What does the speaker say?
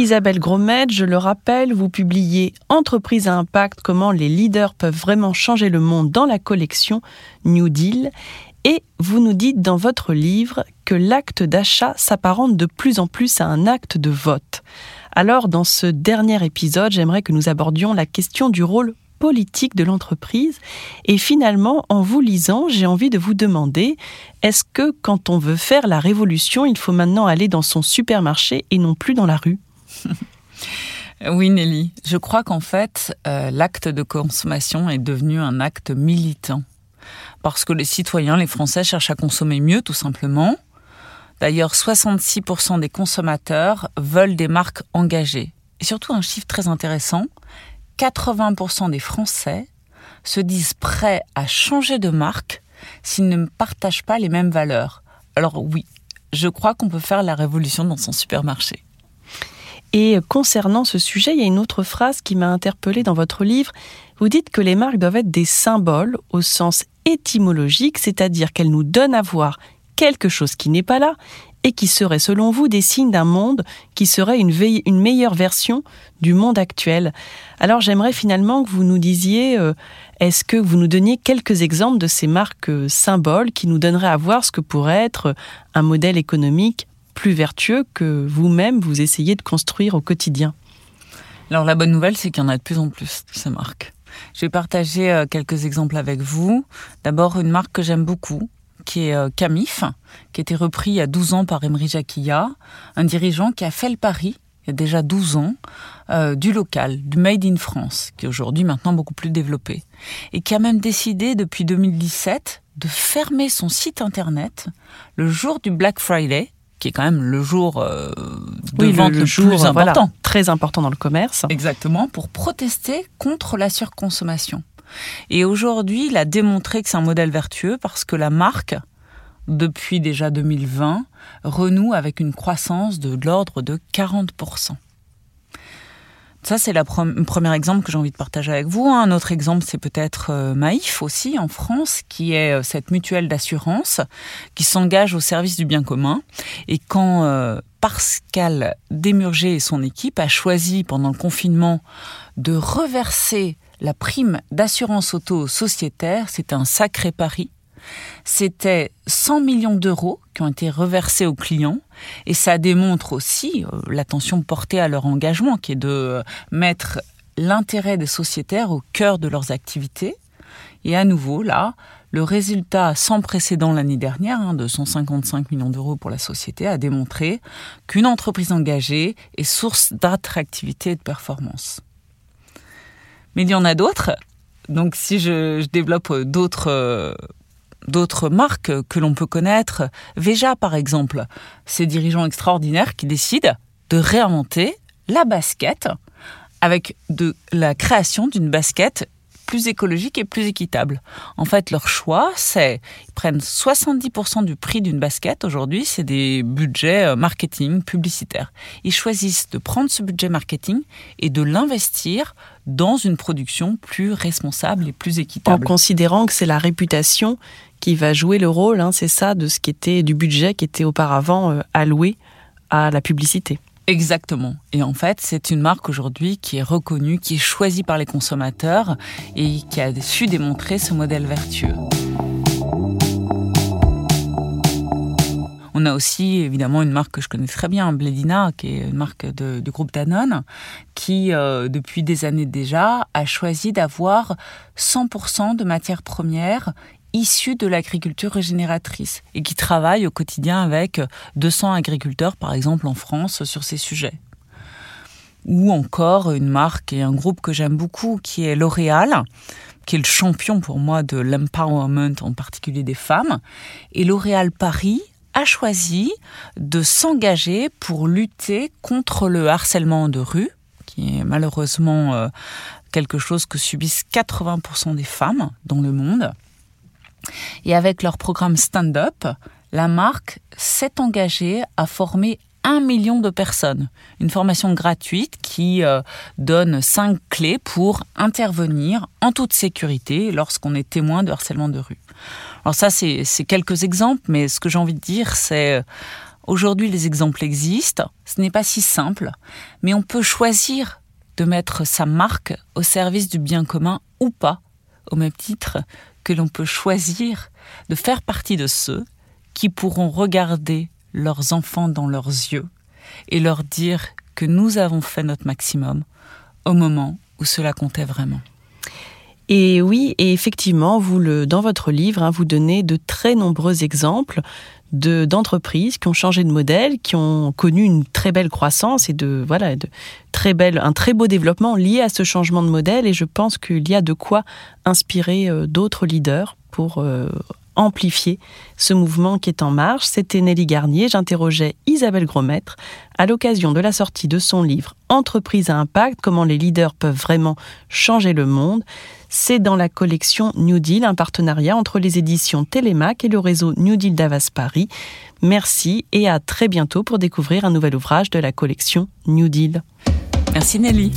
Isabelle Gromet, je le rappelle, vous publiez Entreprise à impact, comment les leaders peuvent vraiment changer le monde dans la collection New Deal. Et vous nous dites dans votre livre que l'acte d'achat s'apparente de plus en plus à un acte de vote. Alors, dans ce dernier épisode, j'aimerais que nous abordions la question du rôle politique de l'entreprise. Et finalement, en vous lisant, j'ai envie de vous demander, est-ce que quand on veut faire la révolution, il faut maintenant aller dans son supermarché et non plus dans la rue? Oui, Nelly. Je crois qu'en fait, euh, l'acte de consommation est devenu un acte militant. Parce que les citoyens, les Français, cherchent à consommer mieux, tout simplement. D'ailleurs, 66% des consommateurs veulent des marques engagées. Et surtout, un chiffre très intéressant, 80% des Français se disent prêts à changer de marque s'ils ne partagent pas les mêmes valeurs. Alors oui, je crois qu'on peut faire la révolution dans son supermarché. Et concernant ce sujet, il y a une autre phrase qui m'a interpellée dans votre livre. Vous dites que les marques doivent être des symboles au sens étymologique, c'est-à-dire qu'elles nous donnent à voir quelque chose qui n'est pas là et qui serait selon vous des signes d'un monde qui serait une, meilleure version du monde actuel. Alors j'aimerais finalement que vous nous disiez, euh, est-ce que vous nous donniez quelques exemples de ces marques euh, symboles qui nous donneraient à voir ce que pourrait être un modèle économique plus vertueux que vous-même vous essayez de construire au quotidien Alors la bonne nouvelle, c'est qu'il y en a de plus en plus de ces marques. Je vais partager euh, quelques exemples avec vous. D'abord, une marque que j'aime beaucoup, qui est euh, Camif, qui a été repris il y a 12 ans par Emery Jacquilla, un dirigeant qui a fait le pari, il y a déjà 12 ans, euh, du local, du Made in France, qui est aujourd'hui maintenant beaucoup plus développé, et qui a même décidé depuis 2017 de fermer son site internet le jour du Black Friday, qui est quand même le jour euh, de vente le, plus important. très important dans le commerce. Exactement, pour protester contre la surconsommation. Et aujourd'hui, il a démontré que c'est un modèle vertueux parce que la marque, depuis déjà 2020, renoue avec une croissance de l'ordre de 40%. Ça, c'est le premier exemple que j'ai envie de partager avec vous. Un autre exemple, c'est peut-être euh, Maïf aussi, en France, qui est euh, cette mutuelle d'assurance qui s'engage au service du bien commun. Et quand euh, Pascal Desmurger et son équipe a choisi pendant le confinement de reverser la prime d'assurance auto sociétaire, c'est un sacré pari. C'était 100 millions d'euros qui ont été reversés aux clients et ça démontre aussi euh, l'attention portée à leur engagement qui est de mettre l'intérêt des sociétaires au cœur de leurs activités. Et à nouveau, là, le résultat sans précédent l'année dernière, hein, de 155 millions d'euros pour la société, a démontré qu'une entreprise engagée est source d'attractivité et de performance mais il y en a d'autres. Donc si je, développe d'autres d'autres marques que l'on peut connaître, Veja par exemple, ces dirigeants extraordinaires qui décident de réinventer la basket avec de la création d'une basket plus écologique et plus équitable. En fait, leur choix, c'est ils prennent 70% du prix d'une basket aujourd'hui, c'est des budgets euh, marketing, publicitaires. Ils choisissent de prendre ce budget marketing et de l'investir dans une production plus responsable et plus équitable. En considérant que c'est la réputation qui va jouer le rôle, hein, c'est ça, de ce qui était du budget qui était auparavant euh, alloué à la publicité. Exactement. Et en fait, c'est une marque aujourd'hui qui est reconnue, qui est choisie par les consommateurs et qui a su démontrer ce modèle vertueux. On a aussi évidemment une marque que je connais très bien, Bledina, qui est une marque du groupe Danone, qui euh, depuis des années déjà a choisi d'avoir 100% de matières premières issus de l'agriculture régénératrice et qui travaillent au quotidien avec 200 agriculteurs, par exemple en France, sur ces sujets. Ou encore une marque et un groupe que j'aime beaucoup qui est L'Oréal, qui est le champion pour moi de l'empowerment, en particulier des femmes. Et L'Oréal Paris a choisi de s'engager pour lutter contre le harcèlement de rue, qui est malheureusement euh, quelque chose que subissent 80% des femmes dans le monde. Et avec leur programme Stand Up, la marque s'est engagée à former un million de personnes. Une formation gratuite qui euh, donne cinq clés pour intervenir en toute sécurité lorsqu'on est témoin de harcèlement de rue. Alors ça, c'est quelques exemples, mais ce que j'ai envie de dire, c'est Aujourd'hui, les exemples existent. Ce n'est pas si simple, mais on peut choisir de mettre sa marque au service du bien commun ou pas, au même titre que l'on peut choisir de faire partie de ceux qui pourront regarder leurs enfants dans leurs yeux et leur dire que nous avons fait notre maximum au moment où cela comptait vraiment. Et oui, et effectivement, vous le, dans votre livre, hein, vous donnez de très nombreux exemples de d'entreprises qui ont changé de modèle, qui ont connu une très belle croissance et de voilà de très belle un très beau développement lié à ce changement de modèle. Et je pense qu'il y a de quoi inspirer euh, d'autres leaders pour euh, amplifier ce mouvement qui est en marche. C'était Nelly Garnier. J'interrogeais Isabelle Grosmaître à l'occasion de la sortie de son livre Entreprise à impact, comment les leaders peuvent vraiment changer le monde. C'est dans la collection New Deal, un partenariat entre les éditions Télémac et le réseau New Deal d'Avas Paris. Merci et à très bientôt pour découvrir un nouvel ouvrage de la collection New Deal. Merci Nelly.